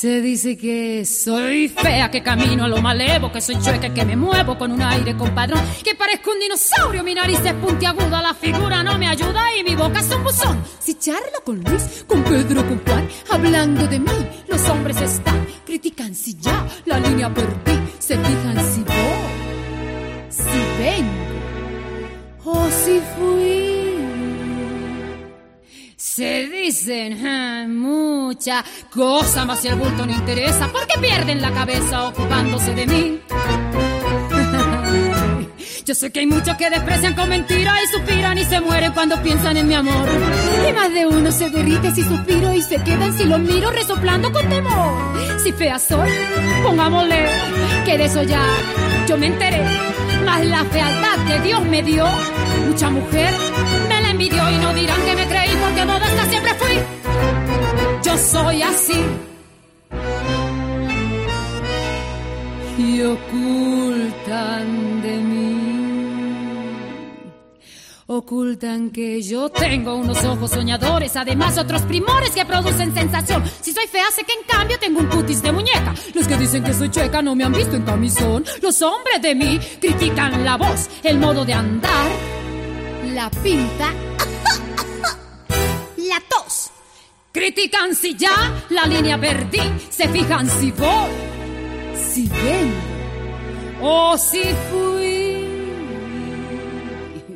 Se dice que soy fea, que camino a lo malevo, que soy chueca, que me muevo con un aire compadrón, que parezco un dinosaurio, mi nariz es puntiaguda, la figura no me ayuda y mi boca es un buzón. Si charlo con Luis, con Pedro, con Juan, hablando de mí, los hombres están, critican si ya la línea perdí, se fijan si voy, si vengo o si fui. Se dicen ah, muchas cosas, más si el bulto no interesa, porque pierden la cabeza ocupándose de mí. Yo sé que hay muchos que desprecian con mentiras y suspiran y se mueren cuando piensan en mi amor. Y más de uno se derrite si suspiro y se quedan si lo miro resoplando con temor. Si fea soy, pongámosle que de eso ya yo me enteré. Más la fealdad que Dios me dio, mucha mujer me la envidió y no dirán que me creí modesta siempre fui. Yo soy así. Y ocultan de mí. Ocultan que yo tengo unos ojos soñadores, además otros primores que producen sensación. Si soy fea, sé que en cambio tengo un cutis de muñeca. Los que dicen que soy chueca no me han visto en camisón. Los hombres de mí critican la voz, el modo de andar, la pinta, Critican si ya la línea perdí, se fijan si voy, si vengo o si fui.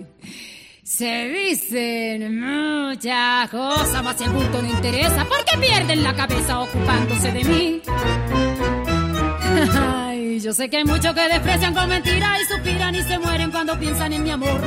Se dicen muchas cosas, más el bulto no interesa, porque pierden la cabeza ocupándose de mí. Yo sé que hay muchos que desprecian con mentiras y suspiran y se mueren cuando piensan en mi amor.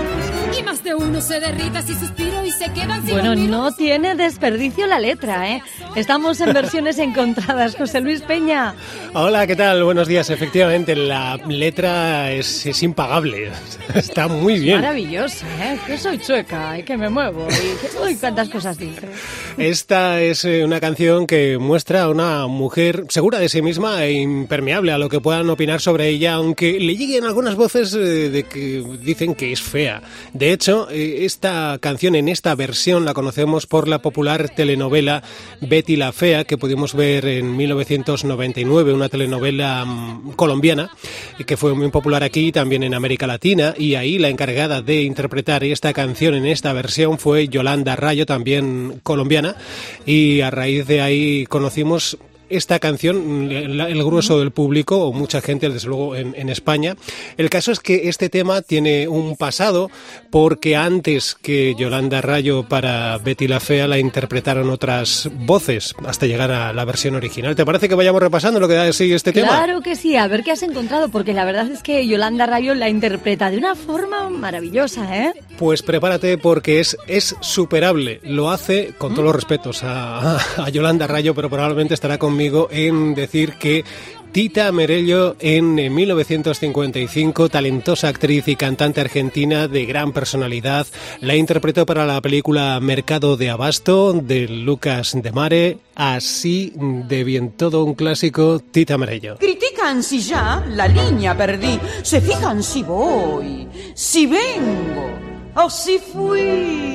Y más de uno se derrita si suspiro y se quedan sin Bueno, no tiene desperdicio la letra, ¿eh? Estamos en versiones encontradas. José Luis Peña. Hola, ¿qué tal? Buenos días. Efectivamente, la letra es, es impagable. Está muy bien. Maravillosa, ¿eh? Que soy chueca y que me muevo y que uy, cuántas cosas dice. Esta es eh, una canción que muestra a una mujer segura de sí misma e impermeable a lo que puedan opinar sobre ella, aunque le lleguen algunas voces eh, de que dicen que es fea. De hecho, eh, esta canción en esta versión la conocemos por la popular telenovela Betty la Fea, que pudimos ver en 1999, una telenovela mm, colombiana que fue muy popular aquí, también en América Latina, y ahí la encargada de interpretar esta canción en esta versión fue Yolanda Rayo, también colombiana, y a raíz de ahí conocimos esta canción, el, grueso del público, o mucha gente, desde luego, en, en, España. El caso es que este tema tiene un pasado, porque antes que Yolanda Rayo para Betty la Fea la interpretaron otras voces, hasta llegar a la versión original. ¿Te parece que vayamos repasando lo que da de sí este claro tema? Claro que sí, a ver qué has encontrado, porque la verdad es que Yolanda Rayo la interpreta de una forma maravillosa, ¿eh? Pues prepárate porque es, es superable. Lo hace con todos los respetos a, a, Yolanda Rayo, pero probablemente estará con en decir que Tita Merello en 1955, talentosa actriz y cantante argentina de gran personalidad, la interpretó para la película Mercado de Abasto de Lucas de Mare, así de bien todo un clásico, Tita Merello. Critican si ya la línea perdí, se fijan si voy, si vengo o si fui.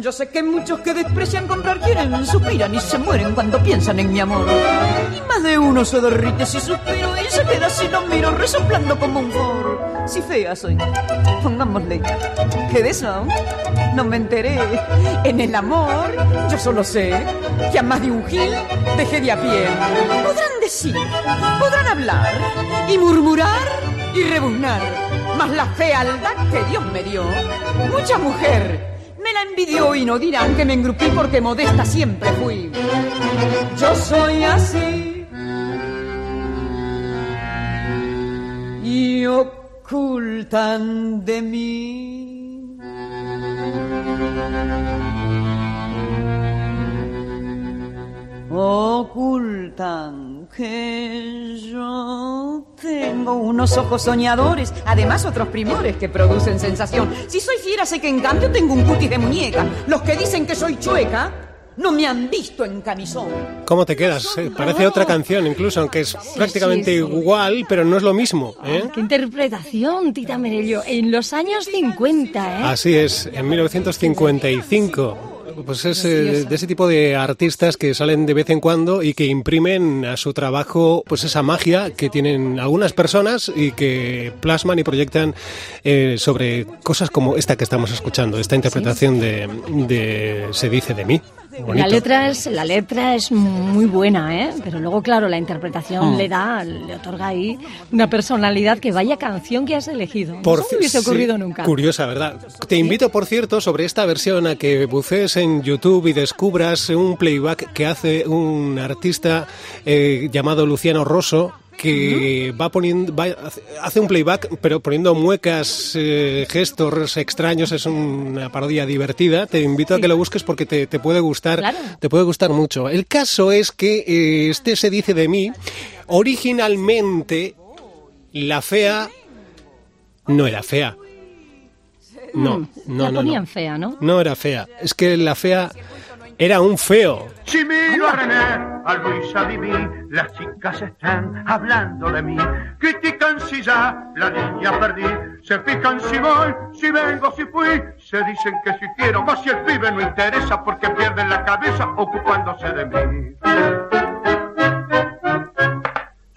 Yo sé que muchos que desprecian comprar quieren, suspiran y se mueren cuando piensan en mi amor. Y más de uno se derrite si suspiro y se queda si no miro, resoplando como un for. Si fea soy, pongámosle, que de eso no me enteré. En el amor, yo solo sé que a más de un gil dejé de a pie. Podrán decir, podrán hablar y murmurar y rebuznar, mas la fealdad que Dios me dio, mucha mujer la envidió y no dirán que me engrupí porque modesta siempre fui. Yo soy así. Y ocultan de mí. Ocultan que yo tengo unos ojos soñadores, además otros primores que producen sensación. Si soy fiera, sé que en cambio tengo un cutis de muñeca. Los que dicen que soy chueca no me han visto en camisón. ¿Cómo te quedas? Eh, parece otra canción incluso, aunque es prácticamente sí, sí. igual, pero no es lo mismo. ¿eh? ¡Qué interpretación, Tita Merello! En los años 50, ¿eh? Así es, en 1955. Pues es eh, de ese tipo de artistas que salen de vez en cuando y que imprimen a su trabajo pues esa magia que tienen algunas personas y que plasman y proyectan eh, sobre cosas como esta que estamos escuchando, esta interpretación de, de Se dice de mí. Bonito. La letra es la letra es muy buena, ¿eh? Pero luego, claro, la interpretación le da, le otorga ahí una personalidad que vaya canción que has elegido. Por no me hubiese sí, ocurrido nunca. Curiosa, ¿verdad? Te invito, por cierto, sobre esta versión a que bucees en YouTube y descubras un playback que hace un artista eh, llamado Luciano Rosso que va poniendo va, hace un playback pero poniendo muecas eh, gestos extraños es una parodia divertida te invito sí. a que lo busques porque te, te puede gustar claro. te puede gustar mucho el caso es que eh, este se dice de mí originalmente la fea no era fea no, no, la no, ponían no. fea, ¿no? No era fea. Es que la fea era un feo. Si miro a René, a Luis, las chicas están hablando de mí. Critican si ya la niña perdí. Se fijan si voy, si vengo, si fui. Se dicen que si quiero, más si el pibe no interesa porque pierden la cabeza ocupándose de mí.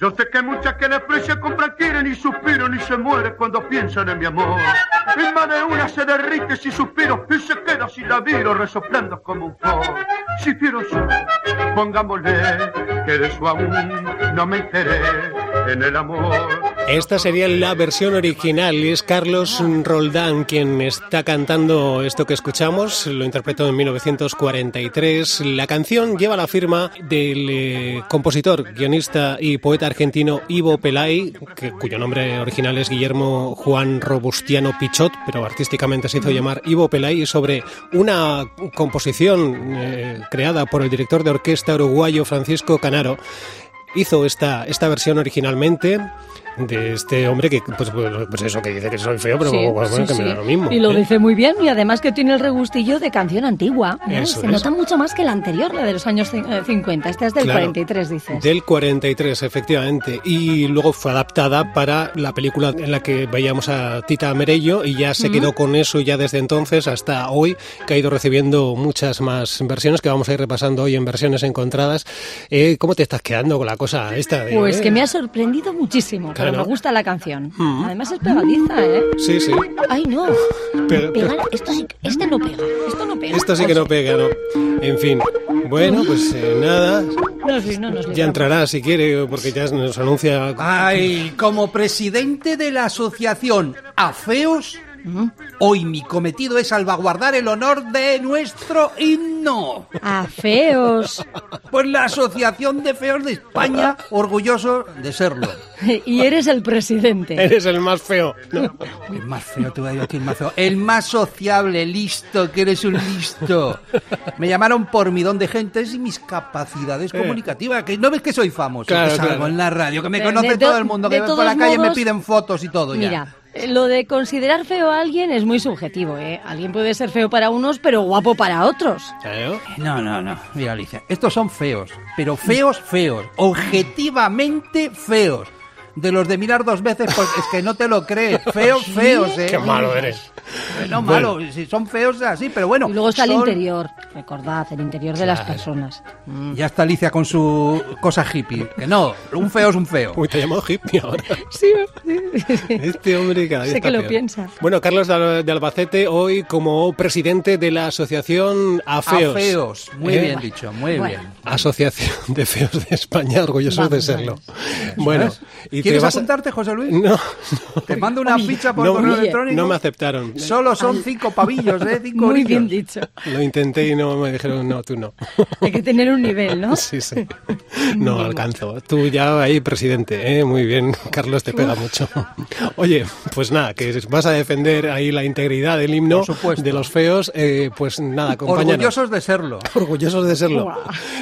Yo sé que muchas que desprecian compran, quieren y suspiran y se mueren cuando piensan en mi amor. Y más de una se derrite si suspiro y se queda si la miro resoplando como un fo. Si quiero yo, pongámosle que de eso aún no me enteré en el amor. Esta sería la versión original es Carlos Roldán quien está cantando esto que escuchamos. Lo interpretó en 1943. La canción lleva la firma del eh, compositor, guionista y poeta argentino Ivo Pelay, cuyo nombre original es Guillermo Juan Robustiano Pichot, pero artísticamente se hizo llamar Ivo Pelay, sobre una composición eh, creada por el director de orquesta uruguayo Francisco Canaro. Hizo esta, esta versión originalmente de este hombre que, pues, pues, eso, que dice que soy feo, pero Sí, bueno, sí, que sí. me da lo mismo. Y lo ¿eh? dice muy bien y además que tiene el regustillo de canción antigua. ¿eh? Se es. nota mucho más que la anterior, la de los años cin- eh, 50. Esta es del Claro. 43, dices. Del 43, efectivamente. Y luego fue adaptada para la película en la que veíamos a Tita Merello y ya se quedó con eso ya desde entonces hasta hoy, que ha ido recibiendo muchas más versiones que vamos a ir repasando hoy en versiones encontradas. Eh, ¿Cómo te estás quedando con la cosa esta? de- Pues que me ha sorprendido muchísimo. Pero me gusta la canción. Además es pegadiza, ¿eh? Sí, sí. Ay, no. Pero- esto sí- este no pega. Esto no pega. Esto sí que no pega, ¿no? En fin. Bueno, pues eh, nada. No, sí, no nos Ya entrará si quiere, porque ya nos anuncia. Ay, como presidente de la asociación Afeos, hoy mi cometido es salvaguardar el honor de nuestro himno. A feos. Pues la Asociación de Feos de España, orgulloso de serlo. y eres el presidente. Eres el más feo. No. El más feo, te voy a decir el más feo. El más sociable, listo, que eres un listo. Me llamaron por mi don de gentes y mis capacidades comunicativas. Que no ves que soy famoso, Eh. Claro, que salgo claro. en la radio, que me De- conoce de- todo el mundo, de que por la calle me piden fotos y todo ya. Mira, eh, lo de considerar feo a alguien es muy subjetivo, ¿eh? Alguien puede ser feo para unos, pero guapo para otros. No, no, no. Mira, Alicia, estos son feos, pero feos, feos, objetivamente feos. De los de mirar dos veces, pues es que no te lo crees. Feos, feos, eh. Qué malo eres. No, malo, si son feos así, pero bueno. Y luego está el interior, recordad, el interior de las personas. Ya está Alicia con su cosa hippie. Que no, un feo es un feo. Uy, te llamado hippie ahora. Sí, Este hombre cada vez Sé está que lo peor. piensa. Bueno, Carlos de Al- de Albacete, hoy como presidente de la asociación AFEOS. Afeos. Muy ¿Eh? bien dicho, muy Bueno. bien. Asociación de Feos de España, orgullosos de serlo. Bueno, y ¿Quieres vas a- apuntarte, José Luis? No, Te mando una ficha por no, correo oye, electrónico. no me aceptaron. Solo son cinco pavillos, ¿eh? Cinco Muy orillos. bien dicho. Lo intenté y no me dijeron, no, tú no. Hay que tener un nivel, ¿no? Sí, sí. No alcanzo. Tú ya ahí, presidente, ¿eh? Muy bien, Carlos te pega mucho. Oye, pues nada, que vas a defender ahí la integridad del himno de los feos, eh, pues nada, acompáñanos. Orgullosos de serlo. Orgullosos de serlo.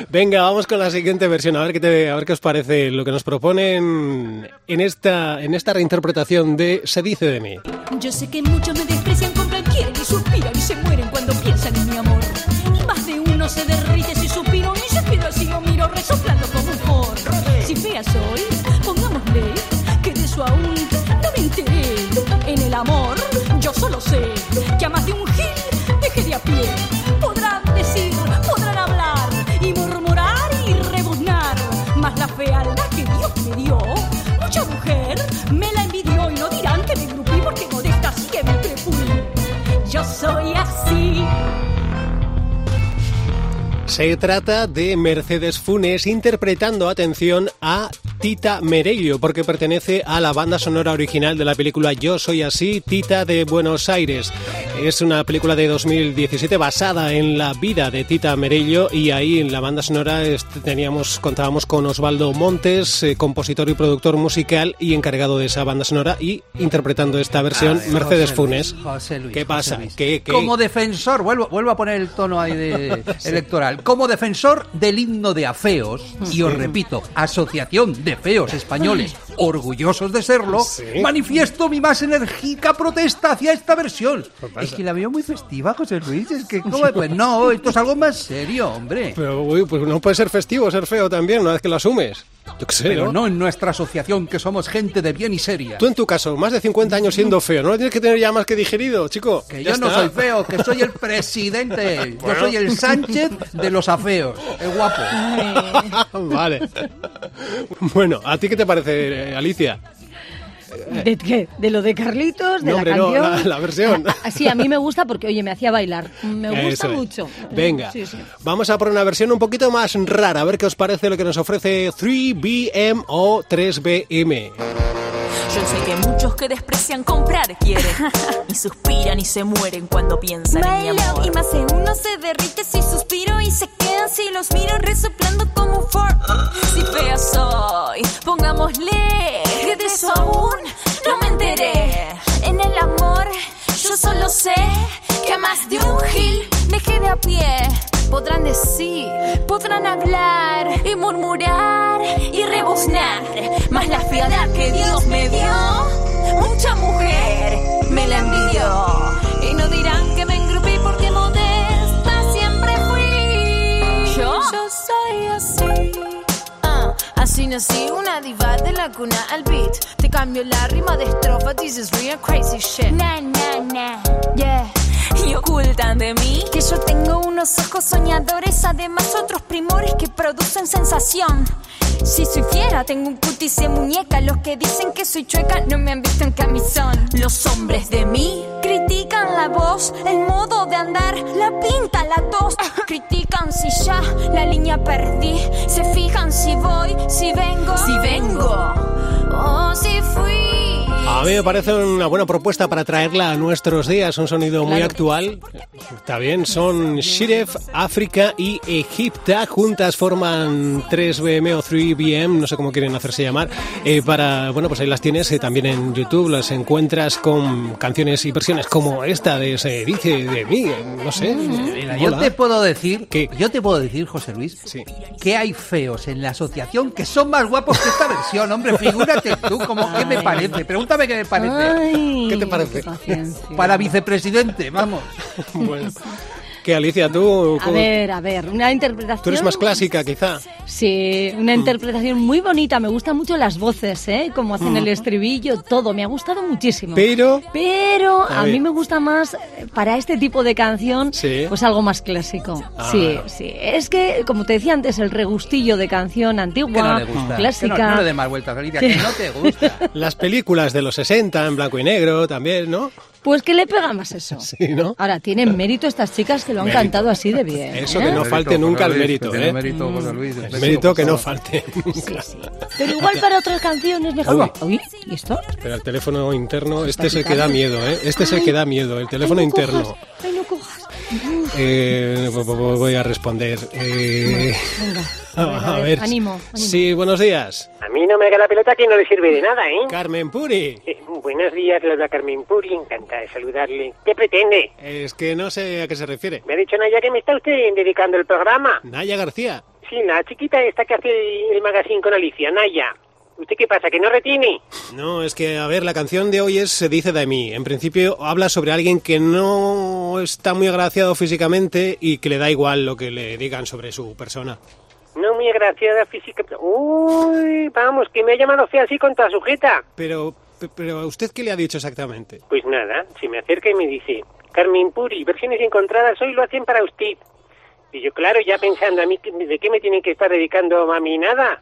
Venga, vamos con la siguiente versión, a ver qué te, a ver qué os parece lo que nos proponen en esta, en esta reinterpretación de Se dice de mí. Yo sé que muchos me desprecian, compran, quieren y suspiran y se mueren cuando piensan en mi amor. Y más de uno se derrite si suspiro y se queda así lo miro resoplando como un forro. Si fea soy, pongámosle que de eso aún no me enteré. En el amor, yo solo sé que a más de un gil deje de a pie. Se trata de Mercedes Funes interpretando, atención, a Tita Merello, porque pertenece a la banda sonora original de la película Yo Soy Así, Tita de Buenos Aires. Es una película de 2017 basada en la vida de Tita Merello y ahí en la banda sonora teníamos, contábamos con Osvaldo Montes, eh, compositor y productor musical y encargado de esa banda sonora y interpretando esta versión Mercedes José Funes. Luis, José Luis, ¿Qué pasa? Luis. ¿Qué- qué? Como defensor, vuelvo, vuelvo a poner el tono ahí de electoral. Como defensor del himno de afeos, y os repito, Asociación de Feos Españoles, orgullosos de serlo, manifiesto mi más enérgica protesta hacia esta versión. Es que la veo muy festiva, José Luis. Es que, ¿cómo? pues no, esto es algo más serio, hombre. Pero uy, pues no puede ser festivo ser feo también una vez que lo asumes. Yo qué sé, Pero ¿no? no en nuestra asociación, que somos gente de bien y seria. Tú en tu caso, más de 50 años siendo feo, ¿no lo tienes que tener ya más que digerido, chico? Que Ya yo no soy feo, que soy el presidente. Yo soy el Sánchez de los afeos, el guapo. vale. Bueno, ¿a ti qué te parece, eh, Alicia? ¿De qué? ¿De lo de Carlitos? ¿De No, la hombre, no, canción? la- la versión. Ah, ah, sí, a mí me gusta porque, oye, me hacía bailar. Me gusta Eso es. mucho. Venga, Sí, sí. vamos a por una versión un poquito más rara, a ver qué os parece lo que nos ofrece 3BM o 3BM. Yo sé que muchos que desprecian comprar quieren y suspiran y se mueren cuando piensan en mi love, amor. y más de uno se derrite si suspiro y se quedan si los miro resoplando como un Ford. Si fea soy, pongámosle que de eso aún no me enteré. En el amor, Yo solo sé que más de un gil me quedé a pie. Podrán decir, podrán hablar y murmurar y rebuznar, más la fealdad que Dios me dio, mucha mujer me la envidió. y no dirán que me engrupí porque modesta siempre fui. ¿Yo? soy así. Ah, así nací, una diva de la cuna al beat. Te cambio la rima de estrofa, this is real crazy shit. Nah, nah, nah, yeah. Y ocultan de mí Que yo tengo unos ojos soñadores, además otros primores que producen sensación. Si soy fiera, tengo un cutis de muñeca. Los que dicen que soy chueca no me han visto en camisón. los hombres de mí. Critican la voz, el modo de andar, la pinta, la tos. Critican si ya la línea perdí. Se fijan si voy, si vengo. Si vengo, o si fui. A mí me parece una buena propuesta para traerla a nuestros días, un sonido muy Claro. actual. Está bien, son Shiref, África y Egipta. Juntas forman 3BM o 3BM, no sé cómo quieren hacerse llamar. eh, para, bueno, pues ahí las tienes eh, también en YouTube, las encuentras con canciones y versiones como esta de Se dice de mí, eh, no sé. Mira, yo te puedo decir, ¿Qué? yo te puedo decir, José Luis, Sí. que hay feos en la asociación que son más guapos que esta versión, hombre. Figúrate tú, como qué me parece. Pregúntame qué me parece. Ay, ¿Qué te parece? Para vicepresidente, vamos. Bueno. Que Alicia, tú, A cómo- ver, a ver, una interpretación. tú eres más clásica, quizá. Sí, una interpretación muy bonita. Me gustan mucho las voces, ¿eh? Como hacen el estribillo, todo. Me ha gustado muchísimo. Pero Pero A a, mí me gusta más, para este tipo de canción, Sí. pues algo más clásico. Ah. Sí, sí. Es que, como te decía antes, el regustillo de canción antigua, Que no le gusta. clásica. Que no, no le más vueltas, Alicia, que no te gusta. las películas de los 60 en blanco y negro también, ¿no? Pues que le pega más eso. Sí, ¿no? Ahora, tienen mérito estas chicas que lo han Mérito. cantado así de bien. Eso ¿eh? que no falte nunca el mérito, tiene ¿eh? mérito, José Luis, el El mérito, mérito que no falte nunca. Pero igual para otras canciones mejor. Uy. Uy, ¿y esto? Pero el teléfono interno, este es el que da miedo, ¿eh? Este es el que da miedo, el teléfono Ay, no interno. cojas, ay, no cojas. Eh, vo- vo- voy a responder. Eh, Venga, a ver. Ánimo, ánimo. Sí, buenos días. A mí no me haga la pelota que no le sirve de nada, ¿eh? Carmen Puri. Eh, buenos días, le habla Carmen Puri, encantada de saludarle. ¿Qué pretende? Es que no sé a qué se refiere. Me ha dicho Naya que me está usted dedicando el programa. Naya García. Sí, la chiquita esta que hace el, el magazine con Alicia, Naya. ¿Usted qué pasa, que no retiene? No, es que, a ver, la canción de hoy es Se dice de mí. En principio habla sobre alguien que no está muy agraciado físicamente y que le da igual lo que le digan sobre su persona. No muy agraciada física. Uy, vamos, que me ha llamado fea así con toda sujeta. Pero, pe- pero, ¿a usted qué le ha dicho exactamente? Pues nada, se me acerca y me dice, Carmen Puri, versiones encontradas hoy lo hacen para usted. Y yo, claro, ya pensando a mí, ¿de qué me tienen que estar dedicando a mí nada?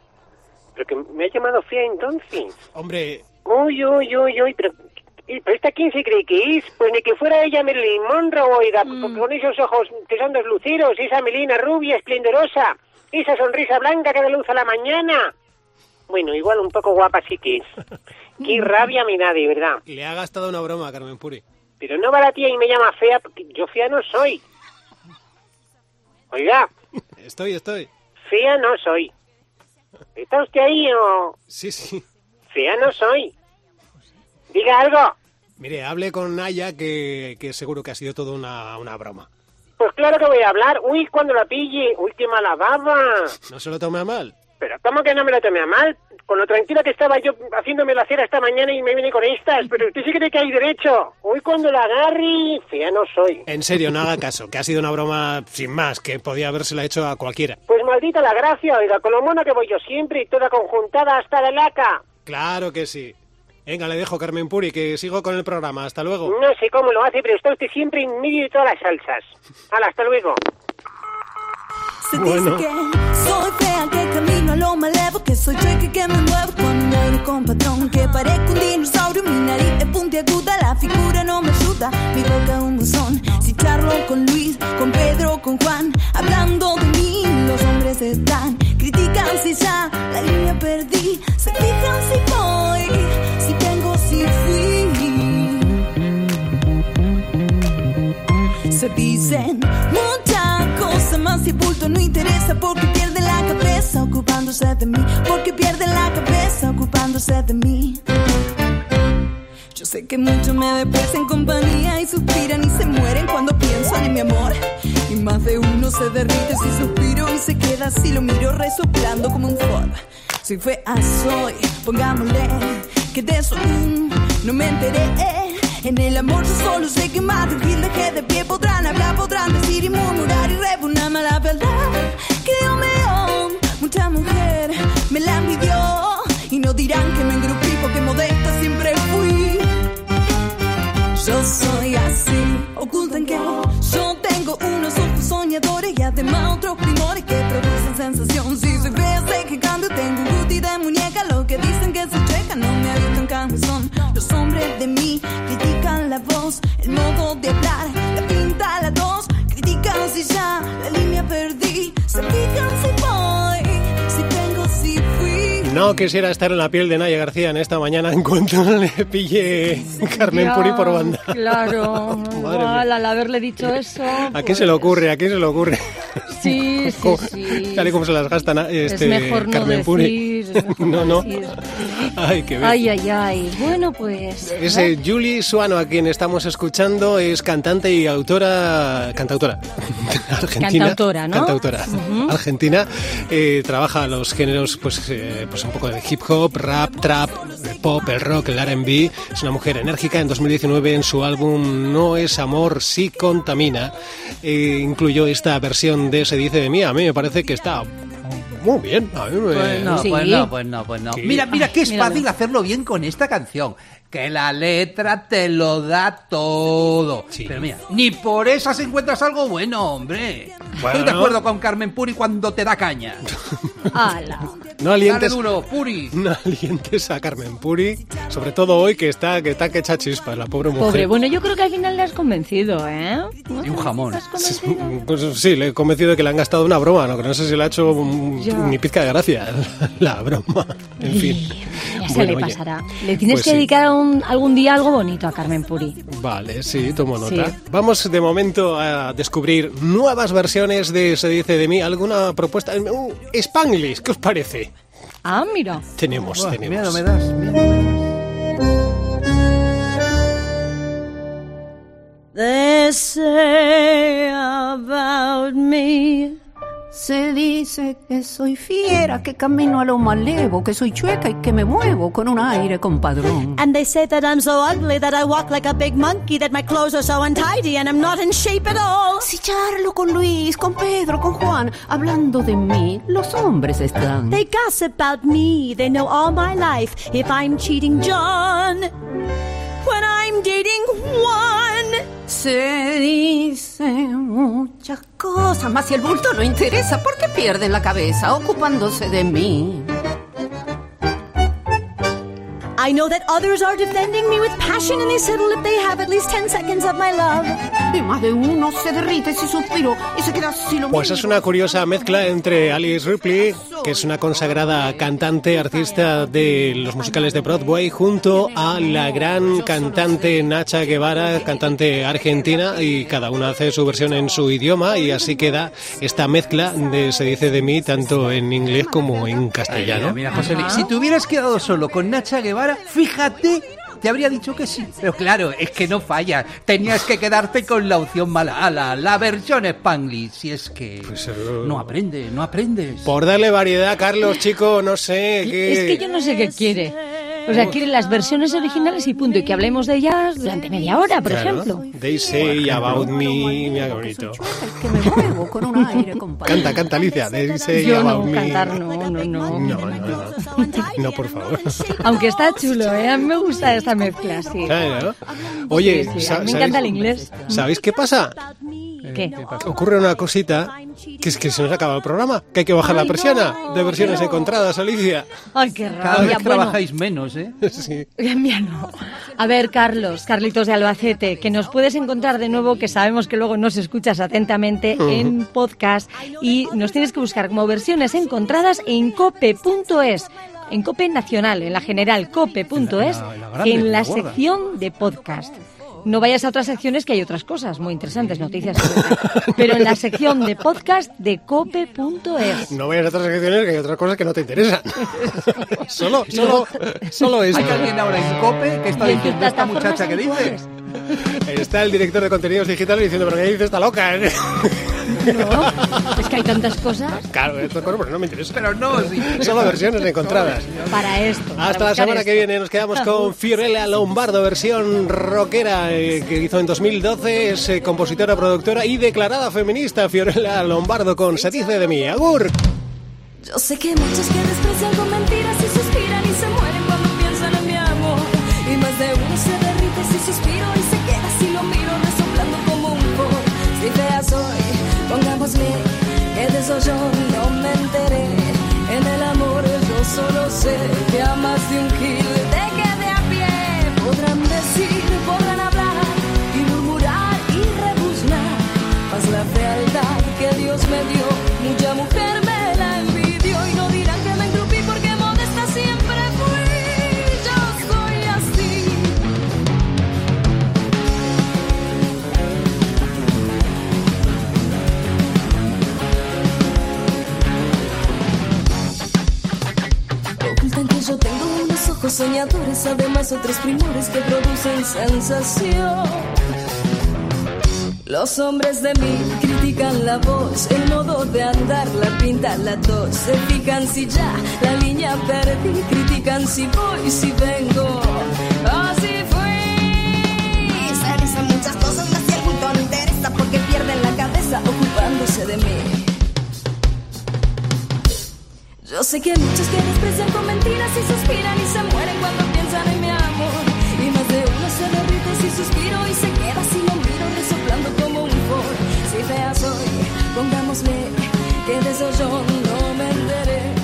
Pero que me ha llamado fea entonces. Hombre, Uy, uy, uy, uy, pero... ¿y ¿Pero esta quién se cree que es? Pues ni que fuera ella Marilyn Monroe, oiga, porque con esos ojos que son dos luceros, esa melina rubia, esplendorosa, esa sonrisa blanca que da luz a la mañana. Bueno, igual un poco guapa sí que es. Qué rabia me da, de verdad. le ha gastado una broma a Carmen Puri. Pero no va la tía y me llama fea, porque yo fea no soy. Oiga, Estoy, estoy. fea no soy. ¿Está usted ahí o...? Sí, sí. Fea no soy. Diga algo. Mire, hable con Naya que, que seguro que ha sido todo una, una broma. Pues claro que voy a hablar. Uy, cuando la pille. Uy, qué mala baba. No se lo tome a mal. Pero ¿cómo que no me lo tomé a mal? Con lo tranquila que estaba yo haciéndome la cera esta mañana y me viene con estas. Pero usted sí cree que hay derecho. Uy, cuando la agarre, fea no soy. En serio, no haga caso, que ha sido una broma sin más, que podía habérsela hecho a cualquiera. Pues maldita la gracia, oiga, con lo mono que voy yo siempre y toda conjuntada hasta la laca. Claro que sí. Venga, le dejo, Carmen Puri, que sigo con el programa. Hasta luego. No sé cómo lo hace, pero está usted siempre en medio de todas las salsas. Hala, hasta luego. Se Bueno. dice que soy fea, que camino a lo malevo, que soy chueca, que me muevo con un aire con patrón, que parezco un dinosaurio, mi nariz es puntiaguda, la figura no me ayuda, mi boca un buzón. Si charlo con Luis, con Pedro, con Juan, interesa porque pierden la cabeza ocupándose de mí, porque pierden la cabeza ocupándose de mí. Yo sé que muchos me desprecian compañía y suspiran y se mueren cuando piensan en mi amor. Y más de uno se derrite si suspiro y se queda si lo miro resoplando como un Ford. Soy fea, soy, pongámosle que de eso mm, no me enteré. En el amor yo solo sé que más un dejé de pie podrán hablar, podrán decir y murmurar y repugnarme la verdad. Que yo me amo, mucha mujer me la envidió y no dirán que me engrupí porque modesta siempre fui. Yo soy así, ocultan que yo tengo unos ojos soñadores y además otros primores que producen sensación. Si soy fea, sé que cambio, tengo un booty de muñeca. Lo que dicen que se checa no me ha visto en cambio Los hombres de mí critican la voz, el modo de hablar, la pinta, la tos. Critican si ya la línea perdí. Se fijan si voy, si tengo, si fui. No quisiera estar en la piel de Naya García en esta mañana en cuanto le pille Carmen Ya, Puri por banda. Claro, Madre igual al haberle dicho eso. ¿A quién se le pues, ocurre? ¿A quién se le ocurre? Sí, sí, sí. Tal y como se las gasta na- este, es mejor no Carmen Puri. decir. mejor no, no. Ay, qué bien. Ay, ay, ay. Bueno, pues. Es eh, Julie Suano a quien estamos escuchando, es cantante y autora, cantautora argentina. Cantautora, ¿no? Cantautora argentina. eh, trabaja los géneros, pues, eh, pues un poco de hip hop, rap, trap, el pop, el rock, el R&B. Es una mujer enérgica. En 2019 en su álbum No es amor, sí contamina, eh, incluyó esta versión de Se dice de mí. A mí me parece que está muy bien. A mí me- Pues no, Sí. pues no, pues no, pues no. Mira, mira que es fácil hacerlo bien con esta canción. Que la letra te lo da todo. Sí. Pero mira, ni por esas encuentras algo bueno, hombre. Bueno. Estoy de acuerdo con Carmen Puri cuando te da caña. Ala. No alientes, Dale duro, Puri. no alientes a Carmen Puri, sobre todo hoy que está que está que echa chispas, la pobre mujer. Pobre, bueno, yo creo que al final le has convencido, ¿eh? Y un jamón. Pues sí, le he convencido de que le han gastado una broma, ¿no? Que no sé si le ha hecho un- ni pizca de gracia la broma. En fin. Ya se Bueno, le oye, pasará. Le tienes pues que sí. Un- algún día algo bonito a Carmen Puri. Vale, sí, tomo nota. Sí. Vamos de momento a descubrir nuevas versiones de Se dice de mí. ¿Alguna propuesta? Uh, Spanglish, ¿qué os parece? Ah, mira. Tenemos, Buah, tenemos. miedo me das, miedo me They say about me. Se dice que soy fiera, que camino a lo malevo, que soy chueca y que me muevo con un aire compadrón. And they say that I'm so ugly that I walk like a big monkey, that my clothes are so untidy and I'm not in shape at all. Si charlo con Luis, con Pedro, con Juan, hablando de mí, los hombres están. They gossip about me, they know all my life. If I'm cheating John, when I'm dating Juan. Se dicen muchas cosas, mas si el bulto no interesa, ¿por qué pierden la cabeza ocupándose de mí? I know that others are defending me with passion and they settle if they have at least 10 seconds of my love. Y más de uno se derrite si suspiro y se queda así lo Pues es una curiosa mezcla entre Alice Ripley, que es una consagrada cantante, artista de los musicales de Broadway, junto a la gran cantante Nacha Guevara, cantante argentina, y cada una hace su versión en su idioma, y así queda esta mezcla de Se dice de mí, tanto en inglés como en castellano. Mira, José si te hubieras quedado solo con Nacha Guevara, fíjate, te habría dicho que sí. Pero claro, es que no falla. Tenías que quedarte con la opción mala, a la, la versión Spanglish. Si es que Pues, no aprende, no aprendes. Por darle variedad, Carlos, chico, no sé qué... Es que yo no sé qué quiere. O sea, quiere las versiones originales y punto. Y que hablemos de ellas durante media hora, por Claro. ejemplo. They say about me, mira qué bonito. que me muevo con un aire compadrón. Canta, canta, Alicia. They say Yo about no, me. cantar no, no, no. No, no, no. No, por favor. Aunque está chulo, ¿eh? A mí me gusta esta mezcla, sí. Claro. Oye, Sí, sí, sa- a mí me ¿sabéis- encanta el inglés. ¿Sabéis qué pasa? ¿Qué? Ocurre una cosita que es que se nos acaba el programa, que hay que bajar la persiana de versiones encontradas, Alicia. Ay, qué Cada vez rabia. Bueno, trabajáis menos, ¿eh? Sí. Mía no. A ver, Carlos, Carlitos de Albacete, que nos puedes encontrar de nuevo, que sabemos que luego nos escuchas atentamente en podcast y nos tienes que buscar como versiones encontradas en cope.es. En Cope Nacional, en la general cope.es, En la- en la grande, en la la gorda. sección de podcast. No vayas a otras secciones que hay otras cosas muy interesantes, noticias. Pero en la sección de podcast de cope.es. No vayas a otras secciones que hay otras cosas que no te interesan. solo, solo, solo esto. Hay alguien ahora en COPE que está diciendo esta muchacha que dice. Está el director de contenidos digitales diciendo, pero ¿qué dice esta loca? No, es que hay tantas cosas claro, esto pero no me interesa. Pero no, sí. Solo versiones encontradas. para esto. para Hasta la semana esto. que viene nos quedamos con Fiorella Lombardo, versión rockera eh, que hizo en 2012, es eh, compositora, productora y declarada feminista. Fiorella Lombardo con Se dice de mí. Agur. Yo sé que muchos que desprecian con mentiras unos ojos soñadores, además otros primores que producen sensación. Los hombres de mí critican la voz, el modo de andar, la pinta, la tos. Se fijan si ya la línea perdí, critican si voy, si vengo. Así fui. Se dicen muchas cosas, más si el punto no interesa porque pierden la cabeza ocupándose de mí. Yo sé que hay muchos que desprecian con mentiras y suspiran y se mueren cuando piensan en mi amor. Y más de uno se derrite si suspiro y se queda si lo miro resoplando como un for. Si fea soy, pongámosle que de eso yo no me enteré.